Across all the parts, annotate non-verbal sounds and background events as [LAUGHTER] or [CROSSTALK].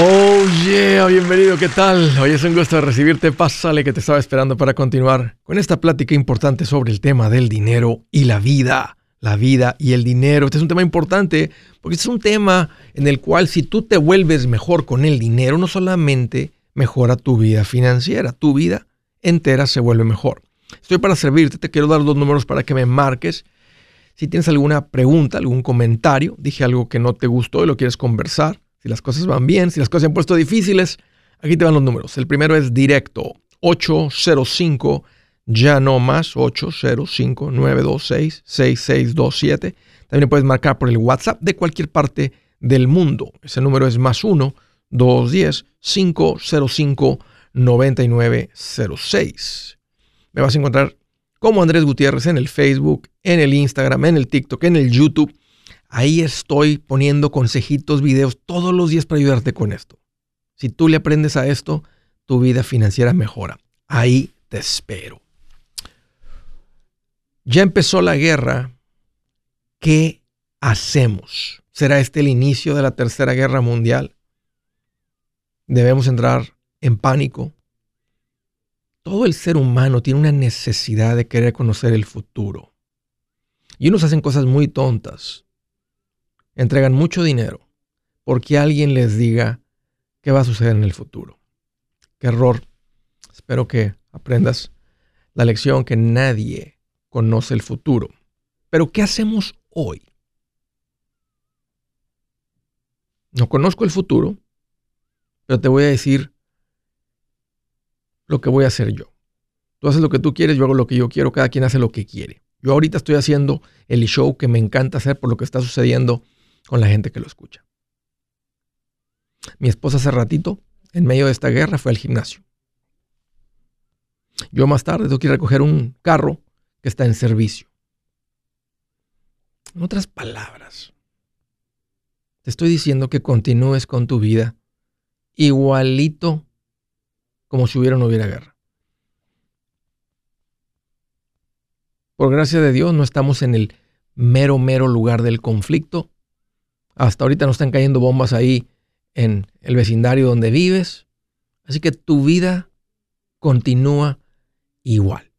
Oh yeah, bienvenido, ¿qué tal? Hoy es un gusto recibirte. Pásale que te estaba esperando para continuar con esta plática importante sobre el tema del dinero y la vida. La vida y el dinero. Este es un tema importante porque este es un tema en el cual si tú te vuelves mejor con el dinero, no solamente mejora tu vida financiera, tu vida entera se vuelve mejor. Estoy para servirte, te quiero dar dos números para que me marques. Si tienes alguna pregunta, algún comentario, dije algo que no te gustó y lo quieres conversar, si las cosas van bien, si las cosas se han puesto difíciles, aquí te van los números. El primero es directo, 805, ya no más, 805-926-6627. También puedes marcar por el WhatsApp de cualquier parte del mundo. Ese número es más 1-210-505-9906. Me vas a encontrar como Andrés Gutiérrez en el Facebook, en el Instagram, en el TikTok, en el YouTube. Ahí estoy poniendo consejitos, videos todos los días para ayudarte con esto. Si tú le aprendes a esto, tu vida financiera mejora. Ahí te espero. Ya empezó la guerra. ¿Qué hacemos? ¿Será este el inicio de la Tercera Guerra Mundial? ¿Debemos entrar en pánico? Todo el ser humano tiene una necesidad de querer conocer el futuro. Y unos hacen cosas muy tontas entregan mucho dinero porque alguien les diga qué va a suceder en el futuro. Qué error. Espero que aprendas la lección que nadie conoce el futuro. Pero ¿qué hacemos hoy? No conozco el futuro, pero te voy a decir lo que voy a hacer yo. Tú haces lo que tú quieres, yo hago lo que yo quiero, cada quien hace lo que quiere. Yo ahorita estoy haciendo el show que me encanta hacer por lo que está sucediendo con la gente que lo escucha. Mi esposa hace ratito, en medio de esta guerra, fue al gimnasio. Yo más tarde tengo que ir a recoger un carro que está en servicio. En otras palabras, te estoy diciendo que continúes con tu vida igualito como si hubiera o no hubiera guerra. Por gracia de Dios no estamos en el mero, mero lugar del conflicto, hasta ahorita no están cayendo bombas ahí en el vecindario donde vives. Así que tu vida continúa igual.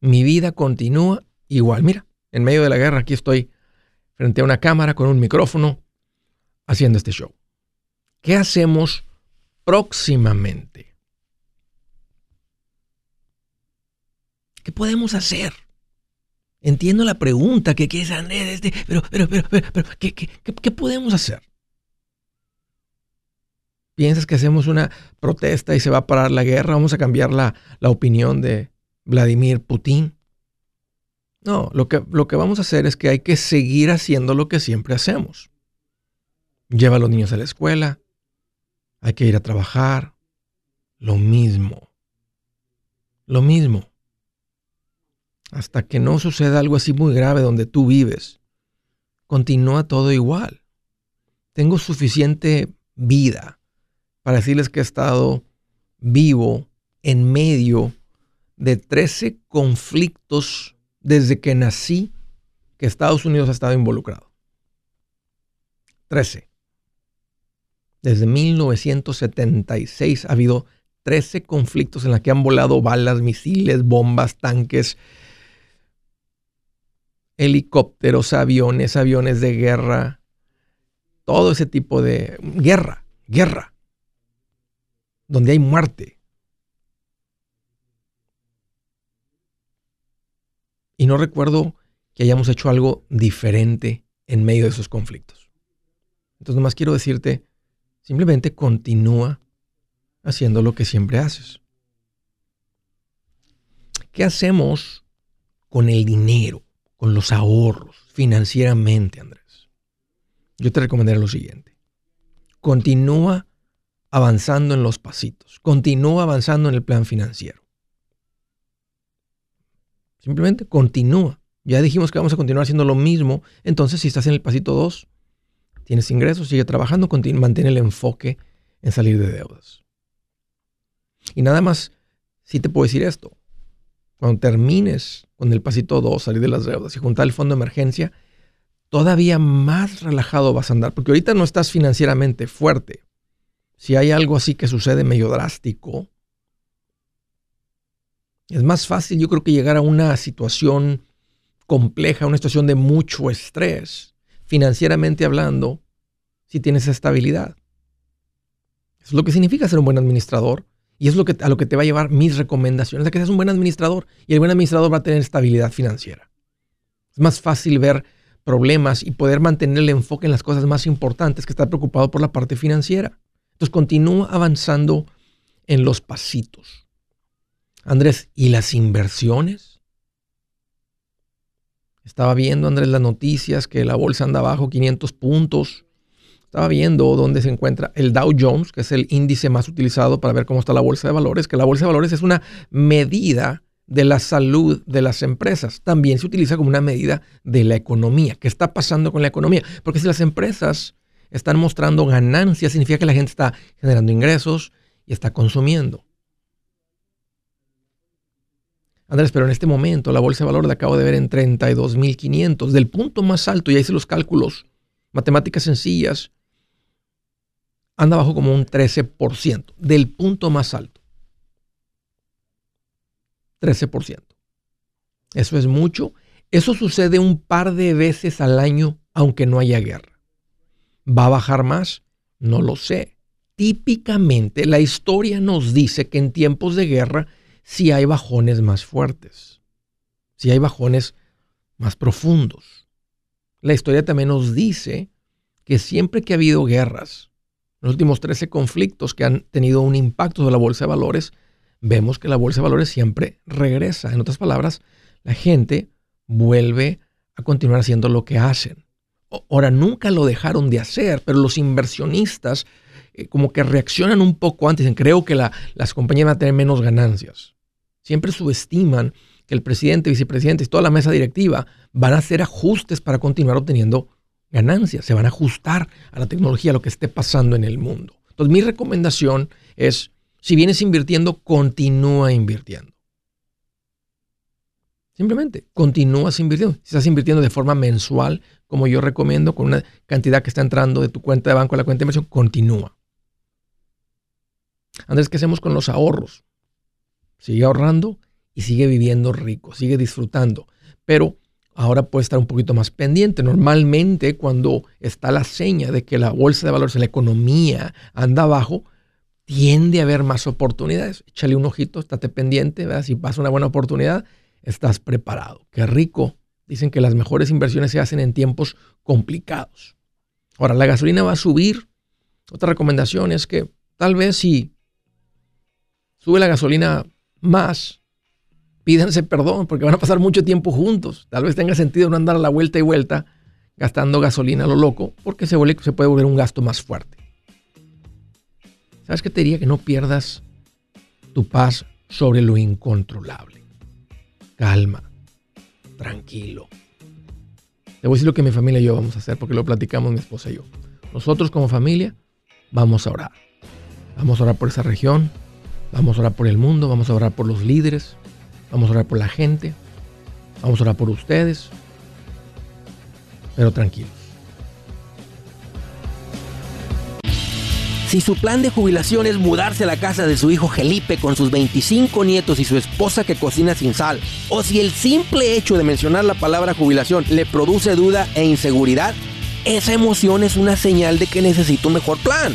Mi vida continúa igual. Mira, en medio de la guerra aquí estoy frente a una cámara con un micrófono haciendo este show. ¿Qué hacemos próximamente? ¿Qué podemos hacer? Entiendo la pregunta que quieres Andrés, este, pero, pero, pero, pero, ¿qué, podemos hacer? ¿Piensas que hacemos una protesta y se va a parar la guerra? ¿Vamos a cambiar la, la opinión de Vladimir Putin? No, lo que, lo que vamos a hacer es que hay que seguir haciendo lo que siempre hacemos. Lleva a los niños a la escuela, hay que ir a trabajar, lo mismo. Lo mismo hasta que no suceda algo así muy grave donde tú vives, continúa todo igual. Tengo suficiente vida para decirles que he estado vivo en medio de 13 conflictos desde que nací que Estados Unidos ha estado involucrado. 13. Desde 1976 ha habido 13 conflictos en los que han volado balas, misiles, bombas, tanques, helicópteros, aviones, aviones de guerra, todo ese tipo de guerra, guerra, donde hay muerte. Y no recuerdo que hayamos hecho algo diferente en medio de esos conflictos. Entonces, nomás quiero decirte, simplemente continúa haciendo lo que siempre haces. ¿Qué hacemos con el dinero? Con los ahorros financieramente, Andrés, yo te recomendaría lo siguiente. Continúa avanzando en los pasitos. Continúa avanzando en el plan financiero. Simplemente continúa. Ya dijimos que vamos a continuar haciendo lo mismo. Entonces, si estás en el pasito 2, tienes ingresos, sigue trabajando, mantén el enfoque en salir de deudas. Y nada más, si te puedo decir esto. Cuando termines con el pasito 2, salir de las deudas y juntar el fondo de emergencia, todavía más relajado vas a andar, porque ahorita no estás financieramente fuerte. Si hay algo así que sucede medio drástico, es más fácil yo creo que llegar a una situación compleja, una situación de mucho estrés, financieramente hablando, si tienes estabilidad. Es lo que significa ser un buen administrador y es lo que, a lo que te va a llevar mis recomendaciones, a que seas un buen administrador y el buen administrador va a tener estabilidad financiera. Es más fácil ver problemas y poder mantener el enfoque en las cosas más importantes que estar preocupado por la parte financiera. Entonces continúa avanzando en los pasitos. Andrés, ¿y las inversiones? Estaba viendo, Andrés, las noticias que la bolsa anda abajo 500 puntos. Estaba viendo dónde se encuentra el Dow Jones, que es el índice más utilizado para ver cómo está la bolsa de valores, que la bolsa de valores es una medida de la salud de las empresas. También se utiliza como una medida de la economía. ¿Qué está pasando con la economía? Porque si las empresas están mostrando ganancias, significa que la gente está generando ingresos y está consumiendo. Andrés, pero en este momento la bolsa de valores la acabo de ver en 32.500, del punto más alto, ya hice los cálculos, matemáticas sencillas, anda abajo como un 13%, del punto más alto. 13%. Eso es mucho. Eso sucede un par de veces al año, aunque no haya guerra. ¿Va a bajar más? No lo sé. Típicamente la historia nos dice que en tiempos de guerra si hay bajones más fuertes, si hay bajones más profundos. La historia también nos dice que siempre que ha habido guerras, los últimos 13 conflictos que han tenido un impacto sobre la bolsa de valores, vemos que la bolsa de valores siempre regresa. En otras palabras, la gente vuelve a continuar haciendo lo que hacen. Ahora, nunca lo dejaron de hacer, pero los inversionistas eh, como que reaccionan un poco antes. Dicen, creo que las compañías van a tener menos ganancias. Siempre subestiman que el presidente, vicepresidente y toda la mesa directiva van a hacer ajustes para continuar obteniendo ganancias. Se van a ajustar a la tecnología, a lo que esté pasando en el mundo. Entonces, mi recomendación es, si vienes invirtiendo, continúa invirtiendo. Simplemente, continúas invirtiendo. Si estás invirtiendo de forma mensual, como yo recomiendo, con una cantidad que está entrando de tu cuenta de banco a la cuenta de inversión, continúa. Andrés, ¿qué hacemos con los ahorros? sigue ahorrando y sigue viviendo rico, sigue disfrutando. Pero ahora puede estar un poquito más pendiente. Normalmente cuando está la seña de que la bolsa de valores, la economía anda abajo, tiende a haber más oportunidades. Échale un ojito, estate pendiente, si pasa una buena oportunidad, estás preparado. Qué rico. Dicen que las mejores inversiones se hacen en tiempos complicados. Ahora, la gasolina va a subir. Otra recomendación es que tal vez si sube la gasolina más, pídanse perdón porque van a pasar mucho tiempo juntos. Tal vez tenga sentido no andar a la vuelta y vuelta gastando gasolina a lo loco porque se, se puede volver un gasto más fuerte. ¿Sabes qué te diría? Que no pierdas tu paz sobre lo incontrolable. Calma, tranquilo. Te voy a decir lo que mi familia y yo vamos a hacer porque lo platicamos mi esposa y yo. Nosotros como familia vamos a orar. Vamos a orar por esa región, Vamos a orar por el mundo, vamos a orar por los líderes, vamos a orar por la gente, vamos a orar por ustedes, pero tranquilos. Si su plan de jubilación es mudarse a la casa de su hijo Felipe con sus 25 nietos y su esposa que cocina sin sal, o si el simple hecho de mencionar la palabra jubilación le produce duda e inseguridad, esa emoción es una señal de que necesita un mejor plan.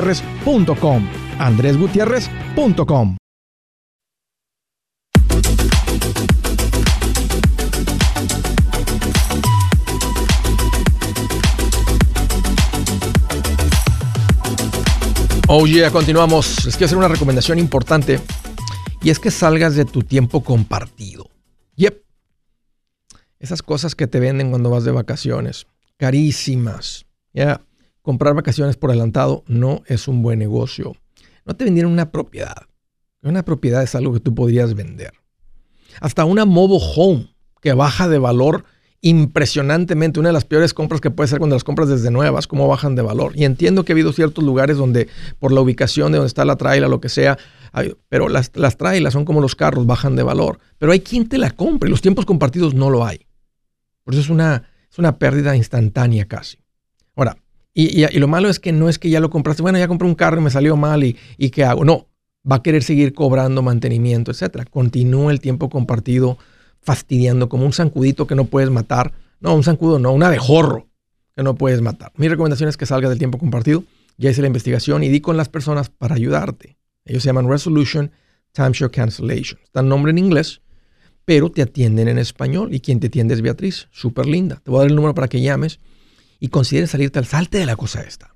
andresgutierrez.com. andresgutierrez.com. Oh yeah, continuamos. Les quiero hacer una recomendación importante y es que salgas de tu tiempo compartido. Yep. Esas cosas que te venden cuando vas de vacaciones, carísimas. Ya, comprar vacaciones por adelantado no es un buen negocio. No te vendieron una propiedad. Una propiedad es algo que tú podrías vender. Hasta una mobile home que baja de valor impresionantemente. Una de las peores compras que puede ser cuando las compras desde nuevas, cómo bajan de valor. Y entiendo que ha habido ciertos lugares donde, por la ubicación de donde está la traila, lo que sea, pero las, las trailas son como los carros, bajan de valor. Pero hay quien te la compre. Los tiempos compartidos no lo hay. Por eso es una, es una pérdida instantánea casi. Ahora, y, lo malo es que no es que ya lo compraste, bueno, ya compré un carro y me salió mal y, y ¿qué hago? No, va a querer seguir cobrando mantenimiento, etcétera. Continúa el tiempo compartido fastidiando como un zancudito que no puedes matar. No, un zancudo no, un abejorro que no puedes matar. Mi recomendación es que salga del tiempo compartido. Ya hice la investigación y di con las personas para ayudarte. Ellos se llaman Resolution Timeshare Cancellation. Está el nombre en inglés, pero te atienden en español. Y quien te atiende es Beatriz, súper linda. Te voy a dar el número para que llames y consideres salirte al salte de la cosa esta.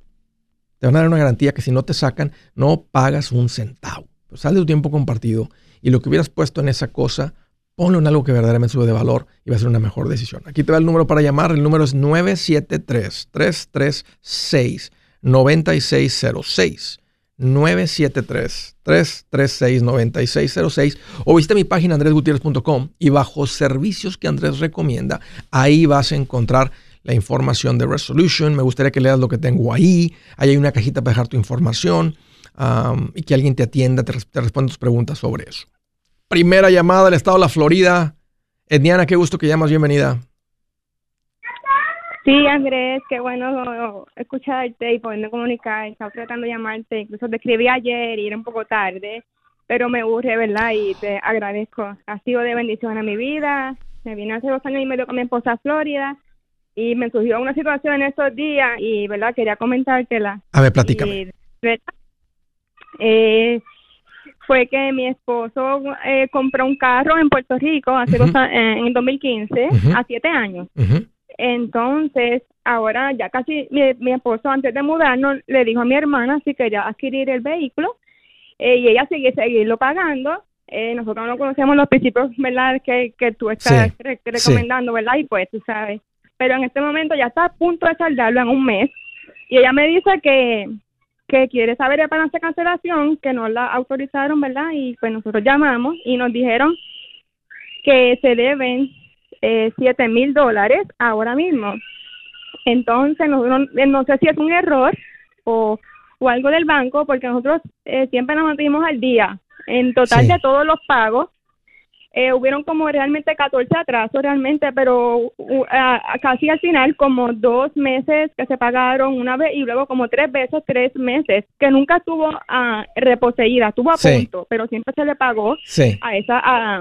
Te van a dar una garantía que si no te sacan, no pagas un centavo. Pues sal de tu tiempo compartido y lo que hubieras puesto en esa cosa, ponlo en algo que verdaderamente sube de valor y va a ser una mejor decisión. Aquí te va el número para llamar. El número es 973-336-9606. 973-336-9606 o visita mi página andresgutierrez.com y bajo servicios que Andrés recomienda, ahí vas a encontrar la información de Resolution. Me gustaría que leas lo que tengo ahí. Ahí hay una cajita para dejar tu información y que alguien te atienda, te, te responda tus preguntas sobre eso. Primera llamada del estado de la Florida. Edniana, qué gusto que llamas. Bienvenida. Sí, Andrés, qué bueno escucharte y poderme comunicar. Estaba tratando de llamarte, incluso te escribí ayer y era un poco tarde, pero me urge, ¿verdad? Y te agradezco. Ha sido de bendición a mi vida. Me vine hace dos años y medio con mi esposa a Florida y me surgió una situación en esos días y, ¿verdad? Quería comentártela. A ver, platícame. Eh, fue que mi esposo eh, compró un carro en Puerto Rico hace dos, eh, en 2015, a siete años. Entonces, ahora ya casi mi, esposo antes de mudarnos le dijo a mi hermana si quería adquirir el vehículo y ella sigue seguirlo pagando. nosotros no conocemos los principios, ¿verdad? Que, que tú estás recomendando, ¿verdad? Y pues tú sabes pero en este momento ya está a punto de saldarlo en un mes. Y ella me dice que, que quiere saber el balance de cancelación, que no la autorizaron, ¿verdad? Y pues nosotros llamamos y nos dijeron que se deben eh, siete mil dólares ahora mismo. Entonces, nosotros, eh, no sé si es un error o, o algo del banco, porque nosotros eh, siempre nos mantuvimos al día en total de todos los pagos eh, hubieron como realmente 14 atrasos realmente, pero casi al final como dos meses que se pagaron una vez y luego como tres veces tres meses, que nunca estuvo uh, reposeída, estuvo a punto, pero siempre se le pagó a esa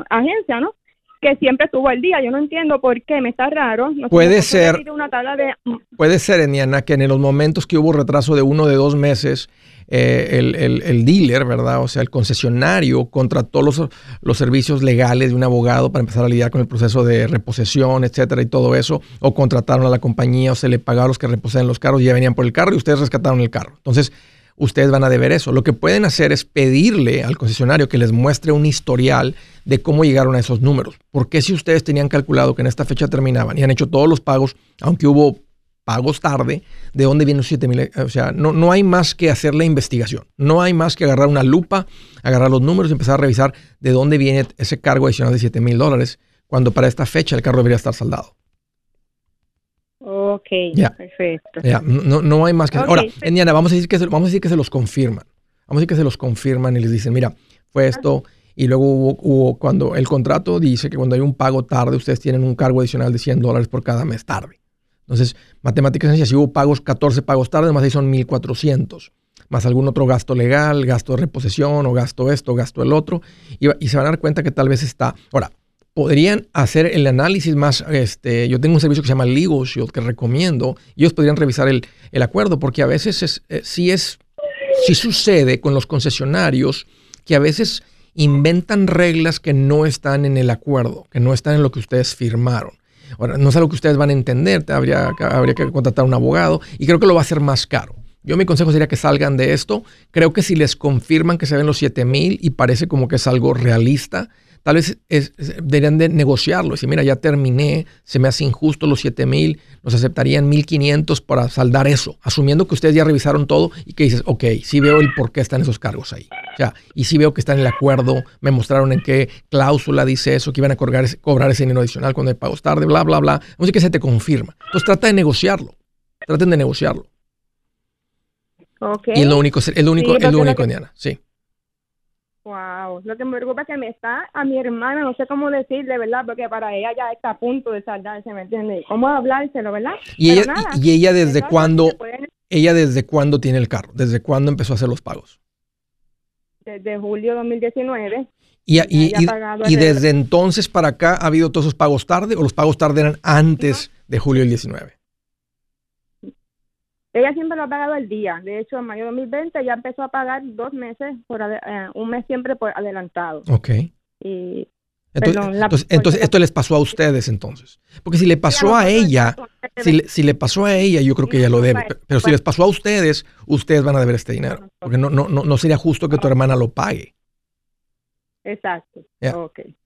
agencia, ¿no? Que siempre estuvo al día. Yo no entiendo por qué, me está raro. puede ser, una tabla de... Mm. puede ser, Eniana, que en los momentos que hubo retraso de uno de dos meses, eh, el, dealer, ¿verdad? O sea, el concesionario contrató los, los servicios legales de un abogado para empezar a lidiar con el proceso de reposesión, etcétera, y todo eso, o contrataron a la compañía, o se le pagaron los que reposean los carros y ya venían por el carro y ustedes rescataron el carro. Entonces, ustedes van a deber eso. Lo que pueden hacer es pedirle al concesionario que les muestre un historial de cómo llegaron a esos números. Porque si ustedes tenían calculado que en esta fecha terminaban y han hecho todos los pagos, aunque hubo pagos tarde, ¿de dónde vienen los 7 mil? O sea, no, no hay más que hacer la investigación. No hay más que agarrar una lupa, agarrar los números y empezar a revisar de dónde viene ese cargo adicional de 7 mil dólares, cuando para esta fecha el carro debería estar saldado. Ok, perfecto. no, no, hay más que Ahora, Indiana, vamos a, decir que se, vamos a decir que se los confirman. Vamos a decir que se los confirman y les dicen, mira, fue esto. Y luego hubo, cuando el contrato dice que cuando hay un pago tarde, ustedes tienen un cargo adicional de 100 dólares por cada mes tarde. Entonces, matemáticas si hubo pagos, 14 pagos tarde, más ahí son 1400 más algún otro gasto legal, gasto de reposición o gasto esto, gasto el otro, y, se van a dar cuenta que tal vez está. Ahora, podrían hacer el análisis más, este, yo tengo un servicio que se llama Legal Shield que recomiendo, y ellos podrían revisar el, acuerdo, porque a veces es, eh, sí es, sí sucede con los concesionarios que a veces inventan reglas que no están en el acuerdo, que no están en lo que ustedes firmaron. Ahora, no es algo que ustedes van a entender, habría, habría que contratar a un abogado y creo que lo va a hacer más caro. Yo mi consejo sería que salgan de esto. Creo que si les confirman que se ven los 7 mil y parece como que es algo realista, Tal vez deberían de negociarlo. Decir, mira, ya terminé, se me hace injusto los 7 mil, nos aceptarían 1500 para saldar eso, asumiendo que ustedes ya revisaron todo y que dices, ok, sí veo el por qué están esos cargos ahí. O sea, y sí veo que están en el acuerdo, me mostraron en qué cláusula dice eso, que iban a cobrar, cobrar ese dinero adicional cuando hay pagos tarde, bla, bla, bla. Vamos a que se te confirma. Entonces trata de negociarlo. Traten de negociarlo. Okay. Y es lo único, es lo único, es lo único, Diana. Sí. Wow, lo que me preocupa es que me está a mi hermana, no sé cómo decirle, ¿verdad? Porque para ella ya está a punto de saldarse, ¿me entiendes? ¿Cómo hablárselo, verdad? ¿Y ella, y, ella desde cuándo, ella desde cuándo tiene el carro? ¿Desde cuándo empezó a hacer los pagos? Desde julio 2019. ¿Y, y, y desde entonces para acá ha habido todos esos pagos tarde o los pagos tarde eran antes de julio del 19? Ella siempre lo ha pagado el día. De hecho, en mayo de 2020 ya empezó a pagar dos meses, por eh, un mes siempre por adelantado. Ok. Y, entonces, entonces, esto les pasó a ustedes entonces. Porque si le pasó a ella, si si le pasó a ella, yo creo que ella lo debe. Pero si les pasó a ustedes, ustedes van a deber este dinero. Porque no, no, no, no sería justo que tu hermana lo pague. Exacto.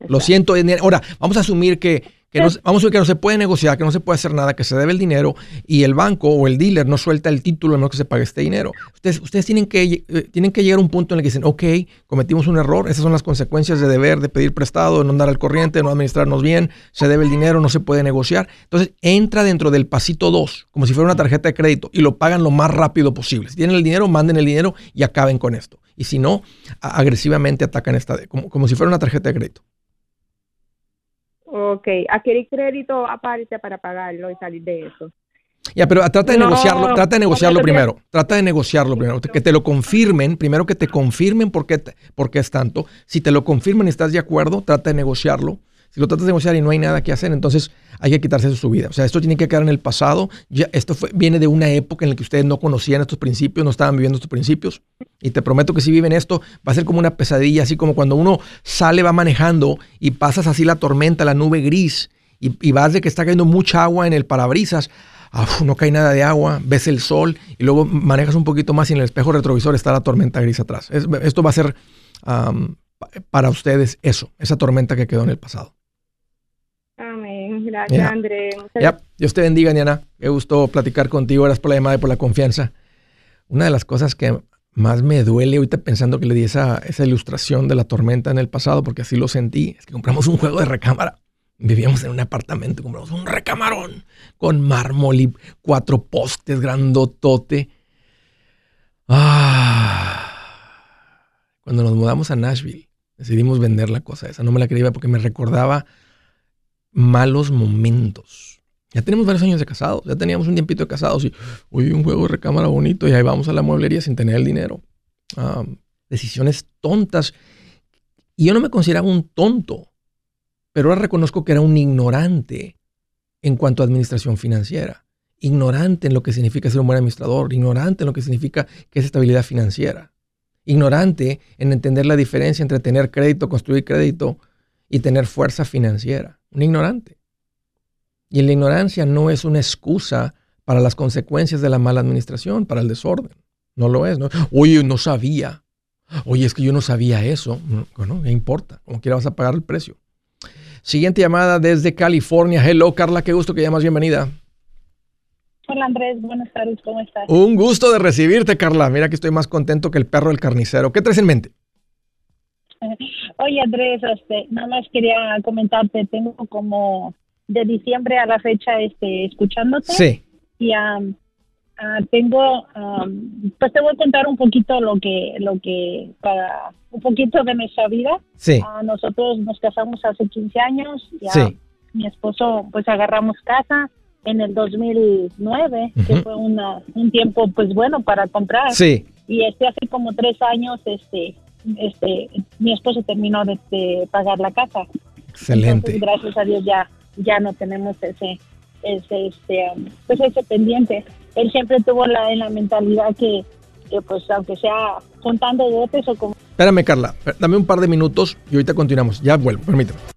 Lo siento. Ahora, vamos a asumir que que no, vamos a ver que no se puede negociar, que no se puede hacer nada, que se debe el dinero y el banco o el dealer no suelta el título a menos que se pague este dinero. Ustedes, ustedes tienen, que, eh, tienen que llegar a un punto en el que dicen, ok, cometimos un error, esas son las consecuencias de deber, de pedir prestado, de no andar al corriente, no administrarnos bien, se debe el dinero, no se puede negociar. Entonces entra dentro del pasito 2, como si fuera una tarjeta de crédito, y lo pagan lo más rápido posible. Si tienen el dinero, manden el dinero y acaben con esto. Y si no, agresivamente atacan esta, como, como si fuera una tarjeta de crédito. Ok, adquirir crédito aparte para pagarlo y salir de eso. Ya, pero trata de negociarlo, trata de negociarlo primero. Trata de negociarlo primero. Que te lo confirmen, primero que te confirmen por qué, por qué es tanto. Si te lo confirman y estás de acuerdo, trata de negociarlo. Si lo tratas de negociar y no hay nada que hacer, entonces hay que quitarse su vida. O sea, esto tiene que quedar en el pasado. Esto viene de una época en la que ustedes no conocían estos principios, no estaban viviendo estos principios. Y te prometo que si viven esto, va a ser como una pesadilla, así como cuando uno sale, va manejando y pasas así la tormenta, la nube gris, y, vas de que está cayendo mucha agua en el parabrisas. no cae nada de agua, ves el sol y luego manejas un poquito más y en el espejo retrovisor está la tormenta gris atrás. esto va a ser para ustedes eso, esa tormenta que quedó en el pasado. Gracias, André. Dios te bendiga, Niana. Qué gusto platicar contigo. Gracias por la llamada y por la confianza. Una de las cosas que más me duele ahorita pensando que le di esa, esa ilustración de la tormenta en el pasado, porque así lo sentí, es que compramos un juego de recámara. Vivíamos en un apartamento, compramos un recamarón con mármol y cuatro postes grandotote. Ah. Cuando nos mudamos a Nashville, decidimos vender la cosa esa. No me la creía porque me recordaba malos momentos. Ya tenemos varios años de casados, ya teníamos un tiempito de casados y, uy, un juego de recámara bonito y ahí vamos a la mueblería sin tener el dinero. decisiones tontas. Y yo no me consideraba un tonto, pero ahora reconozco que era un ignorante en cuanto a administración financiera. Ignorante en lo que significa ser un buen administrador, ignorante en lo que significa que es estabilidad financiera. Ignorante en entender la diferencia entre tener crédito, construir crédito y tener fuerza financiera. Un ignorante. Y la ignorancia no es una excusa para las consecuencias de la mala administración, para el desorden. No lo es. ¿no? Oye, no sabía. Oye, es que yo no sabía eso. Bueno, ¿qué importa? Como quiera vas a pagar el precio. Siguiente llamada desde California. Hello, Carla, qué gusto que llamas. Bienvenida. Hola Andrés, buenas tardes, ¿cómo estás? Un gusto de recibirte, Carla. Mira que estoy más contento que el perro del carnicero. ¿Qué traes en mente? [LAUGHS] Oye Andrés, este, nada más quería comentarte, tengo como de diciembre a la fecha este, escuchándote. Sí. Y um, uh, tengo, um, pues te voy a contar un poquito lo que, lo que, para un poquito de nuestra vida. Sí. Uh, nosotros nos casamos hace 15 años. Y, sí. Mi esposo, pues agarramos casa en el 2009, que fue una, un tiempo pues bueno para comprar. Sí. Y este hace como tres años, este, este, mi esposo terminó de, pagar la casa. Excelente. gracias a Dios ya, ya no tenemos ese, ese, este, um, pues ese pendiente. Él siempre tuvo la, la mentalidad que, que pues aunque sea contando dotes o como... Espérame, Carla, dame un par de minutos y ahorita continuamos. Ya vuelvo, permíteme.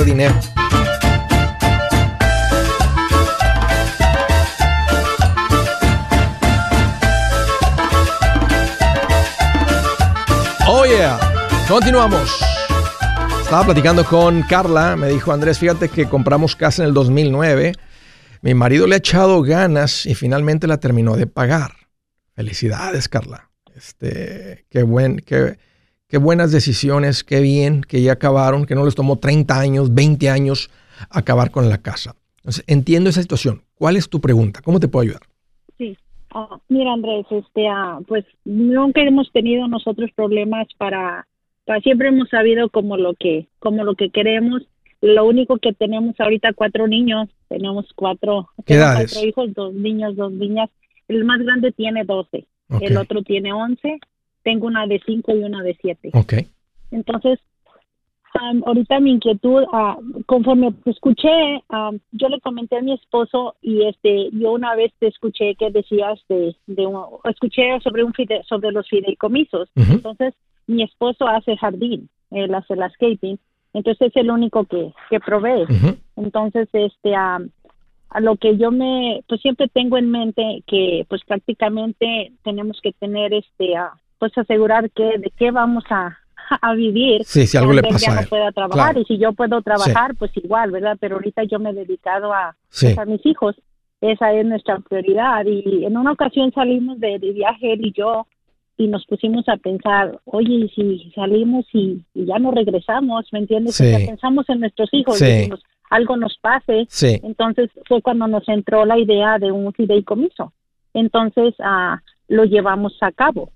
Dinero. Oh yeah, continuamos. Estaba platicando con Carla, me dijo Andrés, fíjate que compramos casa en el 2009. Mi marido le ha echado ganas y finalmente la terminó de pagar. Felicidades, Carla. Este, qué buen, qué, Qué buenas decisiones, qué bien que ya acabaron, que no les tomó 30 años, 20 años acabar con la casa. Entonces, entiendo esa situación. ¿Cuál es tu pregunta? ¿Cómo te puedo ayudar? Sí. Oh, mira, Andrés, este, ah, pues nunca hemos tenido nosotros problemas para, para, siempre hemos sabido como lo que, como lo que queremos. Lo único que tenemos ahorita cuatro niños, tenemos cuatro, ¿Qué edades? cuatro hijos, dos niños, dos niñas. El más grande tiene 12, el otro tiene 11 tengo una de 5 y una de 7. Ok. Entonces, ahorita mi inquietud, uh, conforme escuché, yo le comenté a mi esposo y este, yo una vez te escuché que decías de, de escuché sobre un fide, sobre los fideicomisos. Entonces, mi esposo hace jardín, él hace landscaping, entonces es el único que, que provee. Entonces, este, a lo que yo me, pues siempre tengo en mente que, pues prácticamente tenemos que tener este, pues asegurar que de qué vamos a, a vivir. Sí, si algo le pasa no pueda trabajar y si yo puedo trabajar, pues igual, ¿verdad? Pero ahorita yo me he dedicado a, pues, a mis hijos. Esa es nuestra prioridad. Y en una ocasión salimos de, viaje él y yo y nos pusimos a pensar, oye, y si salimos y, ya no regresamos, ¿me entiendes? pensamos en nuestros hijos, y algo nos pase. Entonces fue cuando nos entró la idea de un fideicomiso. Entonces ah, lo llevamos a cabo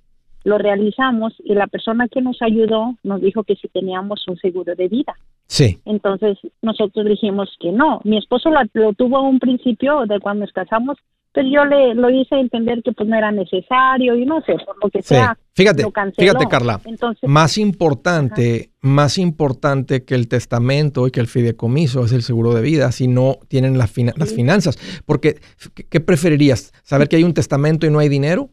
lo realizamos y la persona que nos ayudó nos dijo que si teníamos un seguro de vida. Sí. Entonces nosotros dijimos que no. Mi esposo lo, tuvo a un principio de cuando nos casamos, pero yo le lo hice entender que pues no era necesario y no sé, por lo que sea. Fíjate, fíjate Carla, Entonces, más importante, más importante que el testamento y que el fideicomiso es el seguro de vida si no tienen las finanzas. Porque, ¿qué preferirías? ¿Saber que hay un testamento y no hay dinero?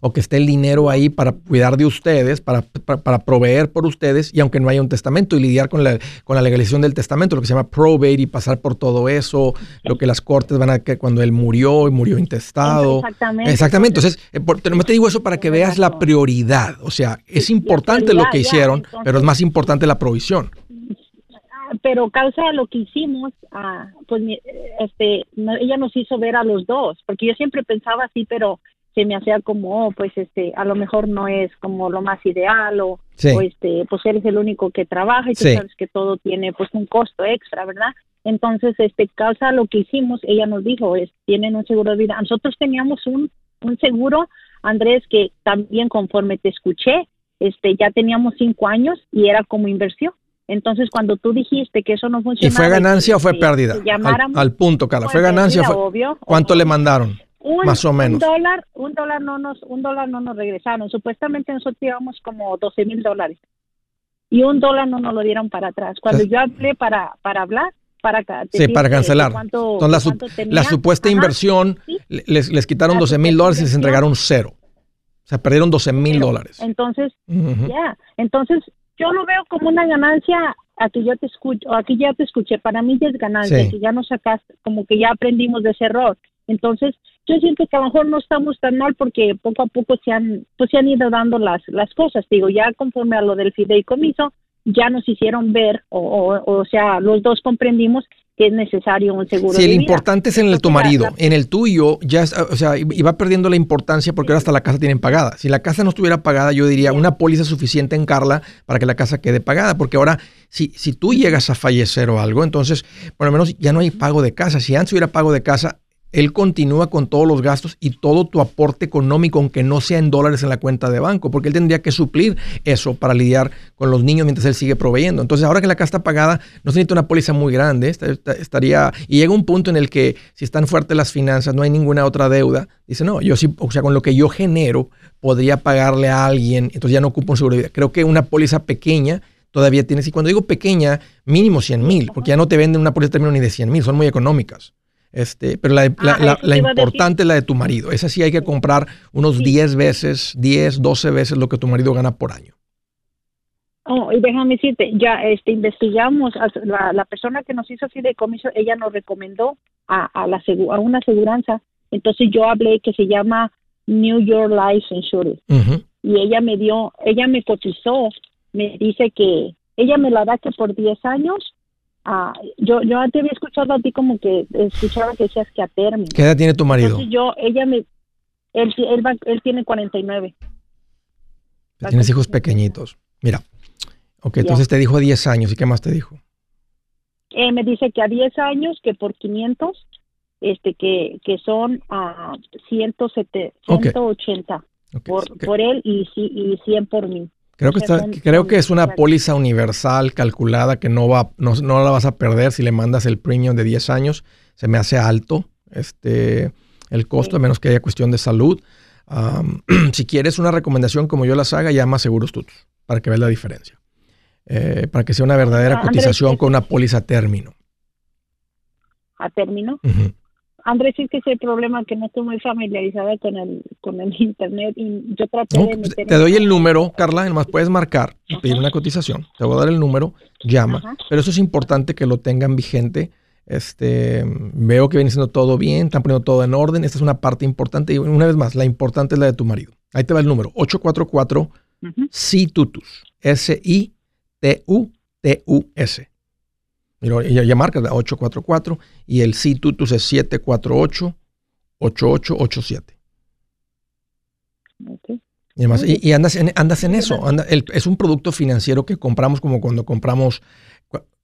O que esté el dinero ahí para cuidar de ustedes, para, para, proveer por ustedes, y aunque no haya un testamento, y lidiar con la, con la legalización del testamento, lo que se llama probate, y pasar por todo eso, lo que las cortes van a que cuando él murió y murió intestado. Exactamente. Exactamente. Entonces, eh, no te digo eso para que veas la prioridad. O sea, es importante lo que hicieron, pero es más importante la provisión. pero causa lo que hicimos, ah, pues este, ella nos hizo ver a los dos, porque yo siempre pensaba así, pero se me hacía como, oh, pues este, a lo mejor no es como lo más ideal o, este, pues él es el único que trabaja y tú sabes que todo tiene pues un costo extra, ¿verdad? Entonces, este, causa lo que hicimos, ella nos dijo, es, tienen un seguro de vida. Nosotros teníamos un, un seguro, Andrés, que también conforme te escuché, este, ya teníamos cinco años y era como inversión. Entonces, cuando tú dijiste que eso no funcionaba... ¿Y fue ganancia o fue pérdida? Al, punto, Carla. ¿Fue, ganancia o fue...? Obvio, ¿Cuánto le mandaron? Más o menos. Un dólar, un dólar no nos, un dólar no nos regresaron. Supuestamente nosotros llevamos como 12 mil dólares. Y un dólar no nos lo dieron para atrás. Cuando yo hablé para, para hablar, para Sí, para cancelar. Entonces, la, supuesta inversión, les, les quitaron 12 mil dólares y les entregaron cero. O sea, perdieron 12 mil dólares. Entonces, ya. Entonces, yo lo veo como una ganancia aquí yo te escucho, aquí ya te escuché, para mí ya es ganancia, que ya nos sacaste, como que ya aprendimos de ese error. Entonces, yo siento que a lo mejor no estamos tan mal porque poco a poco se han, pues se han ido dando las, las cosas. Digo, ya conforme a lo del fideicomiso, ya nos hicieron ver, o, o, sea, los dos comprendimos que es necesario un seguro. Sí, el importante es en el tu marido. En el tuyo, ya, o sea, iba perdiendo la importancia porque ahora hasta la casa tienen pagada. Si la casa no estuviera pagada, yo diría una póliza suficiente en Carla para que la casa quede pagada. Porque ahora, si, si tú llegas a fallecer o algo, entonces, por lo menos ya no hay pago de casa. Si antes hubiera pago de casa, él continúa con todos los gastos y todo tu aporte económico, aunque no sea en dólares en la cuenta de banco, porque él tendría que suplir eso para lidiar con los niños mientras él sigue proveyendo. Entonces, ahora que la casa está pagada, no se necesita una póliza muy grande, estaría, y llega un punto en el que si están fuertes las finanzas, no hay ninguna otra deuda, dice, no, yo sí, o sea, con lo que yo genero, podría pagarle a alguien, entonces ya no ocupo un seguro de vida. Creo que una póliza pequeña todavía tienes, y cuando digo pequeña, mínimo 100 mil, porque ya no te venden una póliza de término ni de 100 mil, son muy económicas. Este, pero la, ah, importante es la de tu marido. Esa sí hay que comprar unos 10 veces, 10, 12 veces lo que tu marido gana por año. Oh, y déjame decirte, ya este, investigamos, la, la persona que nos hizo así de comiso, ella nos recomendó a, a, la, a una aseguranza. Entonces yo hablé que se llama New York Life Insurance. Y ella me dio, ella me cotizó, me dice que ella me la da que por 10 años Ah, yo, yo antes había escuchado a ti como que escuchaba que decías que a término. ¿Qué edad tiene tu marido? yo, ella me, él, él, él tiene 49. Tienes hijos pequeñitos. Mira, ok, entonces te dijo 10 años. ¿Y qué más te dijo? Eh, me dice que a 10 años, que por 500, este, que, que son a 180 por, por él y, y 100 por mí. Creo que, está, creo que es una póliza universal calculada que no, va, no, no, la vas a perder si le mandas el premium de 10 años. Se me hace alto este, el costo, a menos que haya cuestión de salud. [CLEARS THROAT] si quieres una recomendación como yo las haga, llama a Seguros Tutos para que veas la diferencia. Eh, para que sea una verdadera cotización con una póliza a término. ¿A término? Andrés, sí que es el problema que no estoy muy familiarizada con el, con el [LAUGHS] internet y yo traté de pues, Te doy el número, Carla, además puedes marcar y pedir una cotización. Te voy a dar el número, llama. Pero eso es importante que lo tengan vigente. Este, veo que viene siendo todo bien, están poniendo todo en orden. Esta es una parte importante. Y una vez más, la importante es la de tu marido. Ahí te va el número, 844 SITUTUS. S-I-T-U-T-U-S. Mira, ya, ya marcas la 844 y el C-Tutus es 748-8887. Y, además, y, andas en, andas en eso. es un producto financiero que compramos como cuando compramos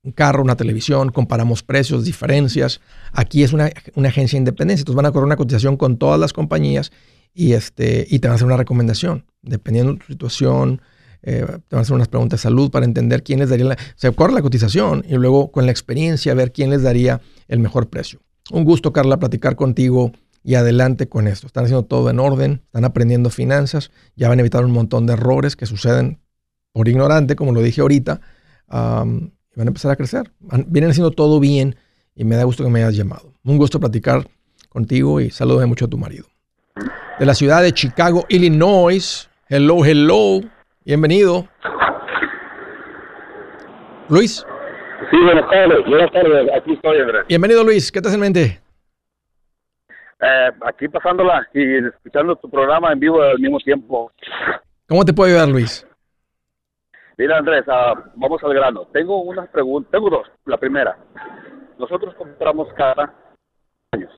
un carro, una televisión, comparamos precios, diferencias. Aquí es una, una agencia independiente. Entonces van a correr una cotización con todas las compañías y, este, y te van a hacer una recomendación, dependiendo de tu situación, eh, te van a hacer unas preguntas de salud para entender quién les daría la... Cotización y luego con la experiencia ver quién les daría el mejor precio. Un gusto, Carla, platicar contigo y adelante con esto. Están haciendo todo en orden, están aprendiendo finanzas, ya van a evitar un montón de errores que suceden por ignorante, como lo dije ahorita, y van a empezar a crecer. Vienen haciendo todo bien y me da gusto que me hayas llamado. Un gusto platicar contigo y saludos mucho a tu marido. De la ciudad de Chicago, Illinois. Hello, hello. Bienvenido. Luis. Sí, buenas tardes. Buenas tardes. Aquí estoy, Andrés. Bienvenido, Luis. ¿Qué te en mente? Eh, aquí pasándola y escuchando tu programa en vivo al mismo tiempo. ¿Cómo te puedo ayudar, Luis? Mira, Andrés, uh, vamos al grano. Tengo unas preguntas, tengo dos. La primera, nosotros compramos cada años.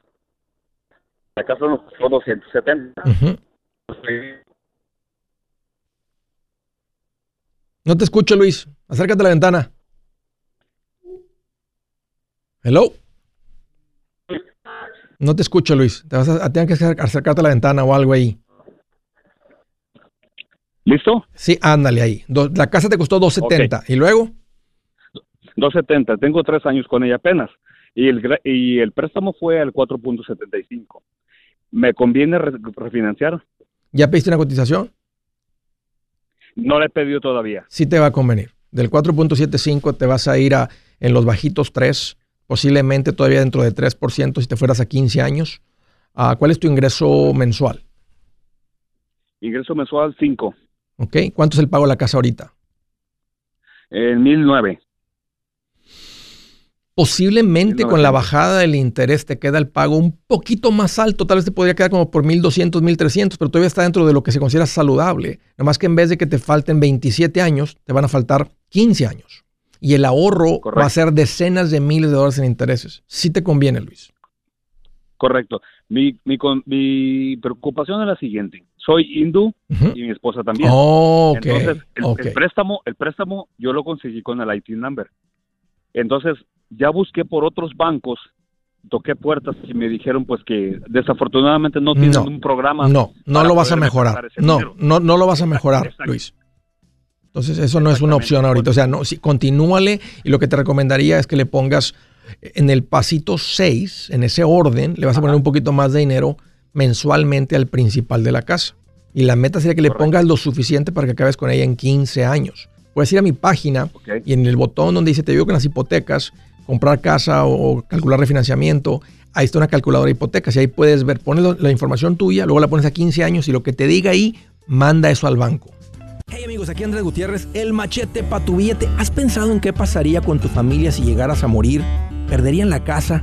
Casa nos costó 270. Uh -huh. No te escucho, Luis. Acércate a la ventana. Hello. No te escucho, Luis. Te vas a, a tener que acercarte a la ventana o algo ahí. ¿Listo? Sí, ándale ahí. Do, la casa te costó 270. Okay. ¿Y luego? 270. Tengo tres años con ella apenas. Y el, y el préstamo fue al 4.75. ¿Me conviene re, refinanciar? ¿Ya pediste una cotización? No le he pedido todavía. Sí te va a convenir. Del 4.75 te vas a ir a en los bajitos 3, posiblemente todavía dentro de 3% si te fueras a 15 años. Uh, ¿Cuál es tu ingreso mensual? Ingreso mensual 5. Ok. ¿Cuánto es el pago de la casa ahorita? En 1009. Posiblemente con la bajada del interés te queda el pago un poquito más alto, tal vez te podría quedar como por 1200, 1300, pero todavía está dentro de lo que se considera saludable. Nada más que en vez de que te falten 27 años, te van a faltar 15 años. Y el ahorro Correcto. va a ser decenas de miles de dólares en intereses. Sí te conviene, Luis. Correcto. Mi, mi, mi preocupación es la siguiente. Soy hindú uh -huh. y mi esposa también. Oh, okay. Entonces, el, okay. el, préstamo, el préstamo yo lo conseguí con el IT number. Entonces, ya busqué por otros bancos, toqué puertas y me dijeron pues que desafortunadamente no tienen no, un programa. No, no lo vas a mejorar. No, no, no lo vas a mejorar, Exacto. Luis. Entonces, eso no es una opción ahorita. O sea, no, si, continúale y lo que te recomendaría es que le pongas en el pasito 6, en ese orden, le vas a poner un poquito más de dinero mensualmente al principal de la casa. Y la meta sería que le pongas lo suficiente para que acabes con ella en 15 años. Puedes ir a mi página okay. y en el botón donde dice te digo con las hipotecas, comprar casa o calcular refinanciamiento, ahí está una calculadora de hipotecas y ahí puedes ver, pones la información tuya, luego la pones a 15 años y lo que te diga ahí, manda eso al banco. Hey amigos, aquí Andrés Gutiérrez, el machete para tu billete. ¿Has pensado en qué pasaría con tu familia si llegaras a morir? ¿Perderían la casa?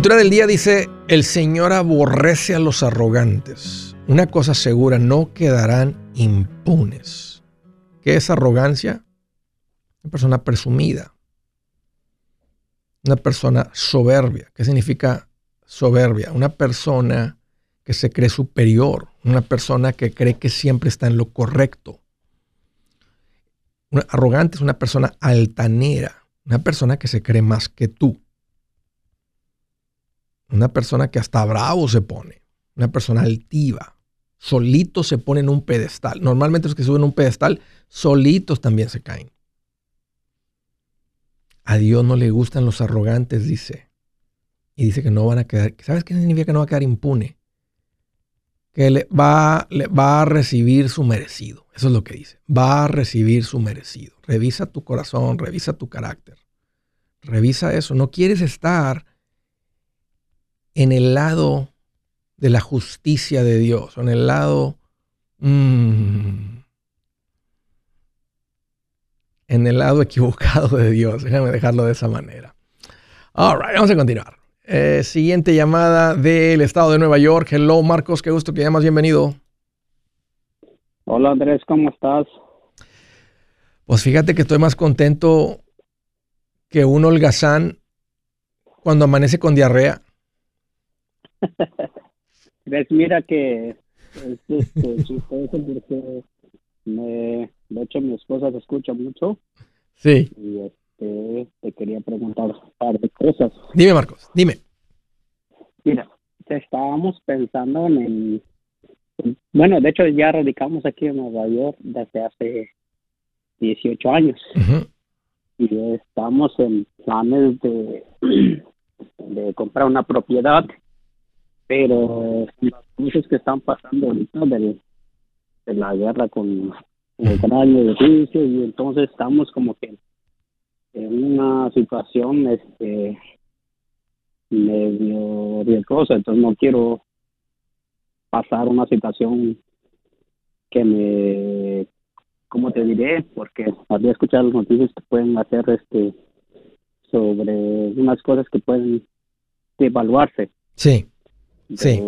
escritura del día dice, el Señor aborrece a los arrogantes. Una cosa segura, no quedarán impunes. ¿Qué es arrogancia? Una persona presumida. Una persona soberbia. ¿Qué significa soberbia? Una persona que se cree superior. Una persona que cree que siempre está en lo correcto. Arrogante es una persona altanera. Una persona que se cree más que tú. Una persona que hasta bravo se pone. Una persona altiva. Solitos se pone en un pedestal. Normalmente los que suben un pedestal, solitos también se caen. A Dios no le gustan los arrogantes, dice. Y dice que no van a quedar. ¿Sabes qué significa que no va a quedar impune? Que le va, le va a recibir su merecido. Eso es lo que dice. Va a recibir su merecido. Revisa tu corazón, revisa tu carácter. Revisa eso. No quieres estar en el lado de la justicia de Dios, en el lado... Mmm, en el lado equivocado de Dios. Déjame dejarlo de esa manera. All right, vamos a continuar. Eh, siguiente llamada del estado de Nueva York. Hello, Marcos, qué gusto que llamas. Bienvenido. Hola, Andrés, ¿cómo estás? Pues fíjate que estoy más contento que un holgazán cuando amanece con diarrea. [LAUGHS] Ves, mira que es este, [LAUGHS] chistoso porque me, de hecho mi esposa se escucha mucho. Sí. Y este, te quería preguntar un par de cosas. Dime, Marcos, dime. Mira, estábamos pensando en, bueno, de hecho ya radicamos aquí en Nueva York desde hace 18 años. Y estamos en planes de, [CLEARS THROAT] de comprar una propiedad, pero las cosas que están pasando ahorita de la guerra con el gran edificio y entonces estamos como que en una situación este medio riesgosa, entonces no quiero pasar una situación que me, ¿cómo te diré? Porque había escuchado las noticias que pueden hacer este sobre unas cosas que pueden evaluarse. Sí. Sí.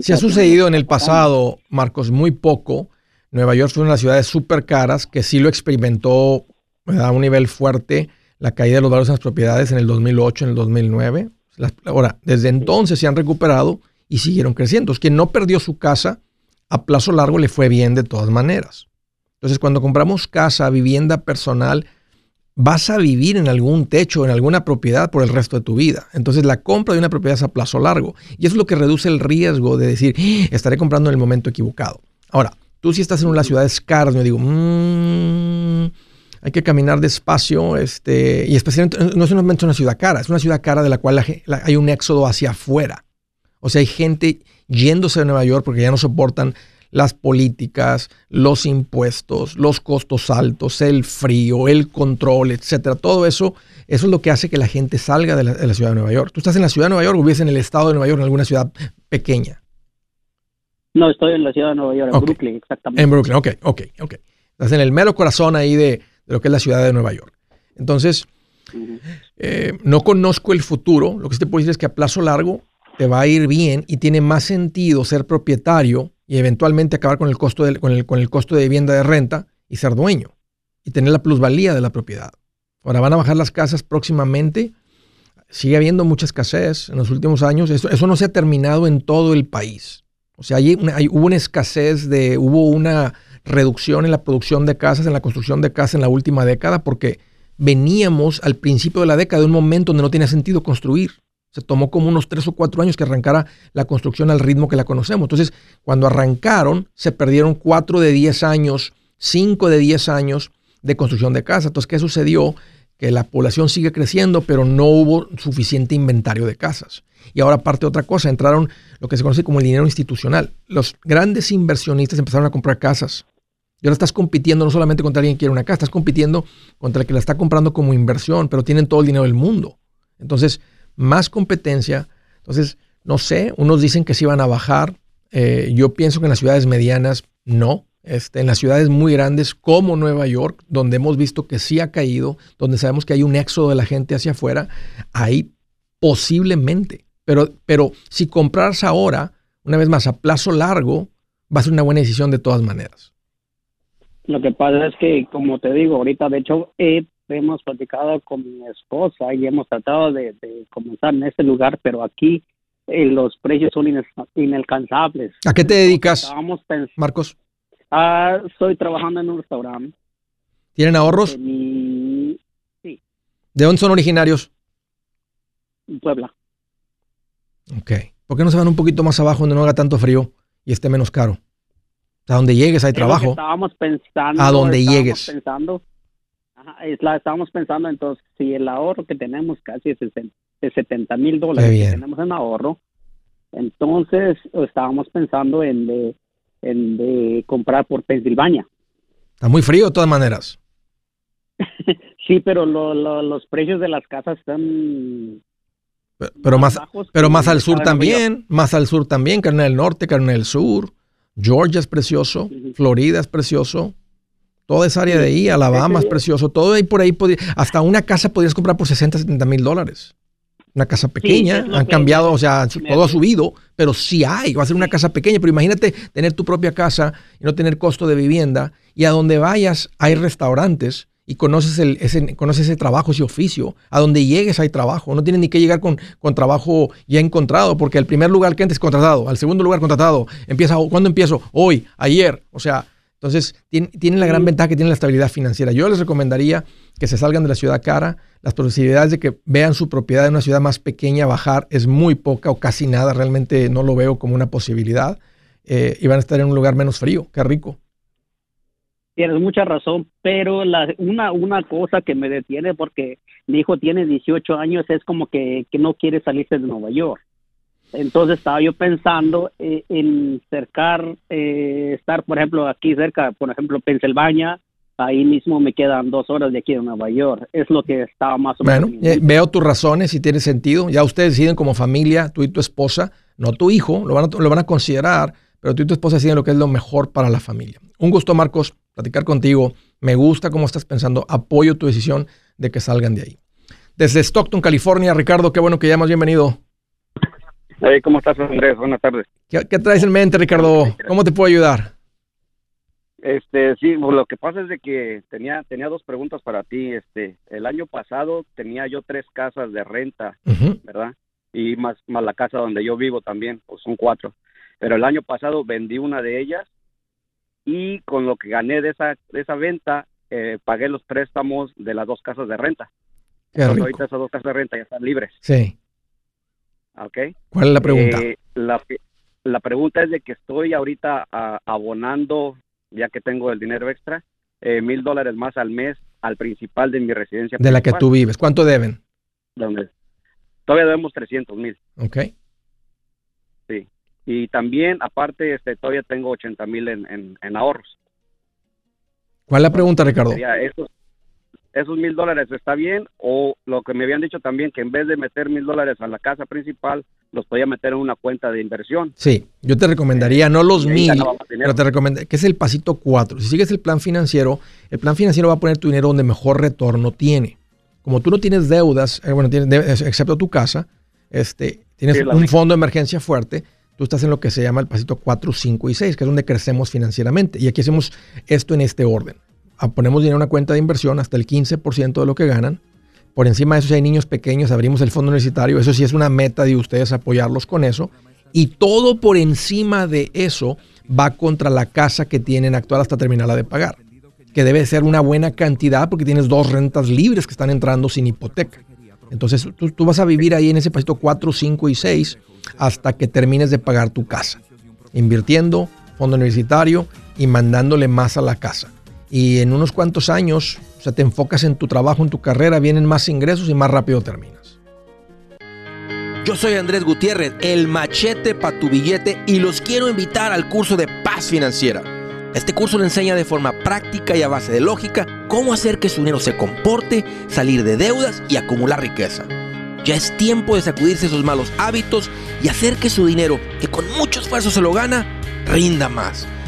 Se ha sucedido en el pasado, Marcos, muy poco. Nueva York fue una de las ciudades súper caras que sí lo experimentó a un nivel fuerte la caída de los valores en las propiedades en el 2008, en el 2009. ahora, desde entonces se han recuperado y siguieron creciendo. Es quien no perdió su casa, a plazo largo le fue bien de todas maneras. Entonces, cuando compramos casa, vivienda personal, vas a vivir en algún techo, en alguna propiedad por el resto de tu vida. Entonces, la compra de una propiedad es a plazo largo. Y eso es lo que reduce el riesgo de decir, ¡Ah! estaré comprando en el momento equivocado. Ahora, tú si estás en una ciudad escasa, yo digo, mmm, hay que caminar despacio, este, y especialmente no es solamente una ciudad cara, es una ciudad cara de la cual hay un éxodo hacia afuera. O sea, hay gente yéndose de Nueva York porque ya no soportan las políticas, los impuestos, los costos altos, el frío, el control, etcétera. Todo eso, eso es lo que hace que la gente salga de la, ciudad de Nueva York. ¿Tú estás en la ciudad de Nueva York o vives en el estado de Nueva York, en alguna ciudad pequeña? No, estoy en la ciudad de Nueva York, en Brooklyn, exactamente. En Brooklyn, ok, ok, ok. Estás en el mero corazón ahí de, de lo que es la ciudad de Nueva York. Entonces, eh, no conozco el futuro. Lo que sí te puedo decir es que a plazo largo te va a ir bien y tiene más sentido ser propietario y eventualmente acabar con el costo de, con el, con el costo de vivienda de renta y ser dueño y tener la plusvalía de la propiedad. Ahora van a bajar las casas próximamente. Sigue habiendo mucha escasez en los últimos años. Eso, eso no se ha terminado en todo el país. O sea, hay, hay, hubo una escasez de, hubo una reducción en la producción de casas, en la construcción de casas en la última década, porque veníamos al principio de la década de un momento donde no tenía sentido construir. Se tomó como unos tres o cuatro años que arrancara la construcción al ritmo que la conocemos. Entonces, cuando arrancaron, se perdieron cuatro de diez años, cinco de diez años de construcción de casas. Entonces, ¿qué sucedió? Que la población sigue creciendo, pero no hubo suficiente inventario de casas. Y ahora aparte otra cosa, entraron lo que se conoce como el dinero institucional. Los grandes inversionistas empezaron a comprar casas y ahora estás compitiendo no solamente contra alguien que quiere una casa, estás compitiendo contra el que la está comprando como inversión, pero tienen todo el dinero del mundo. Entonces, más competencia. Entonces, no sé, unos dicen que sí van a bajar. Eh, yo pienso que en las ciudades medianas no. Este, en las ciudades muy grandes como Nueva York, donde hemos visto que sí ha caído, donde sabemos que hay un éxodo de la gente hacia afuera, ahí posiblemente. Pero, pero si compras ahora, una vez más, a plazo largo, va a ser una buena decisión de todas maneras. Lo que pasa es que, como te digo, ahorita de hecho hemos platicado con mi esposa y hemos tratado de, comenzar en este lugar, pero aquí eh, los precios son inalcanzables. ¿A qué te dedicas, Marcos? Ah, estoy trabajando en un restaurante. ¿Tienen ahorros? sí. ¿De dónde son originarios? Puebla. Ok. ¿Por qué no se van un poquito más abajo donde no haga tanto frío y esté menos caro? A donde llegues hay trabajo. Estábamos pensando. A donde llegues. Pensando, estábamos pensando entonces, si el ahorro que tenemos casi es de 70 mil dólares que tenemos en ahorro, entonces estábamos pensando en de, en de comprar por Pensilvania. Está muy frío de todas maneras. [LAUGHS] sí, pero los precios de las casas están pero, más, pero más al sur también, más al sur también, Carne del Norte, Carne del Sur. Georgia es precioso, Florida es precioso, toda esa área de ahí, Alabama es precioso, todo ahí por ahí, hasta una casa podrías comprar por 60, 70 mil dólares. una casa pequeña, han cambiado, o sea, todo ha subido, pero sí hay, va a ser una casa pequeña, pero imagínate tener tu propia casa y no tener costo de vivienda y a donde vayas hay restaurantes y conoces, el, ese, conoces ese trabajo, ese oficio, a donde llegues hay trabajo, no tienes ni que llegar con, con trabajo ya encontrado, porque el primer lugar que antes contratado, al segundo lugar contratado, empieza, ¿cuándo empiezo? Hoy, ayer, o sea, entonces tienen, la gran ventaja que tienen la estabilidad financiera. Yo les recomendaría que se salgan de la ciudad cara, las posibilidades de que vean su propiedad en una ciudad más pequeña bajar es muy poca o casi nada, realmente no lo veo como una posibilidad, eh, y van a estar en un lugar menos frío, qué rico. Tienes mucha razón, pero la, una, una cosa que me detiene porque mi hijo tiene 18 años es como que, no quiere salirse de Nueva York. Entonces estaba yo pensando eh, en cercar, eh, estar por ejemplo aquí cerca, por ejemplo Pensilvania, ahí mismo me quedan dos horas de aquí de Nueva York. Es lo que estaba más o menos. Bueno, eh, veo tus razones y tiene sentido. Ya ustedes deciden como familia, tú y tu esposa, no tu hijo, lo van a, lo van a considerar, pero tú y tu esposa deciden lo que es lo mejor para la familia. Un gusto, Marcos platicar contigo. Me gusta cómo estás pensando. Apoyo tu decisión de que salgan de ahí. Desde Stockton, California, Ricardo, qué bueno que llamas. Bienvenido. Hey, ¿Cómo estás, Andrés? Buenas tardes. ¿Qué, traes en mente, Ricardo? ¿Cómo te puedo ayudar? Este, sí, pues, lo que pasa es de que tenía tenía dos preguntas para ti. Este, el año pasado tenía yo tres casas de renta, ¿verdad? Y más más la casa donde yo vivo también, pues son cuatro. Pero el año pasado vendí una de ellas y con lo que gané de esa, de esa venta, eh, pagué los préstamos de las dos casas de renta. Entonces, ahorita esas dos casas de renta ya están libres. Sí. ¿Ok? ¿Cuál es la pregunta? Eh, la, pregunta es de que estoy ahorita abonando, ya que tengo el dinero extra, eh, mil dólares más al mes al principal de mi residencia. De la que tú vives. ¿Cuánto deben? ¿Dónde? Todavía debemos 300 mil. Ok. Sí y también aparte este todavía tengo 80 mil en, en, ahorros. ¿Cuál es la pregunta, Ricardo? Esos, esos mil dólares está bien o lo que me habían dicho también que en vez de meter mil dólares a la casa principal los podía meter en una cuenta de inversión. Sí, yo te recomendaría no los mil, pero te recomendaría que es el pasito cuatro. Si sigues el plan financiero, el plan financiero va a poner tu dinero donde mejor retorno tiene. Como tú no tienes deudas, eh, bueno, tienes, excepto tu casa, este, tienes un fondo de emergencia fuerte tú estás en lo que se llama el pasito 4, 5 y 6, que es donde crecemos financieramente. Y aquí hacemos esto en este orden. Ponemos dinero en una cuenta de inversión hasta el 15% de lo que ganan. Por encima de eso, si hay niños pequeños, abrimos el fondo universitario. Eso sí es una meta de ustedes apoyarlos con eso. Y todo por encima de eso va contra la casa que tienen actual hasta terminarla de pagar. Que debe ser una buena cantidad porque tienes dos rentas libres que están entrando sin hipoteca. Entonces tú, tú vas a vivir ahí en ese pasito 4, 5 y 6 hasta que termines de pagar tu casa, invirtiendo fondo universitario y mandándole más a la casa. Y en unos cuantos años, o sea, te enfocas en tu trabajo, en tu carrera, vienen más ingresos y más rápido terminas. Yo soy Andrés Gutiérrez, el machete para tu billete y los quiero invitar al curso de paz financiera. Este curso le enseña de forma práctica y a base de lógica cómo hacer que su dinero se comporte, salir de deudas y acumular riqueza. Ya es tiempo de sacudirse esos malos hábitos y hacer que su dinero, que con mucho esfuerzo se lo gana, rinda más.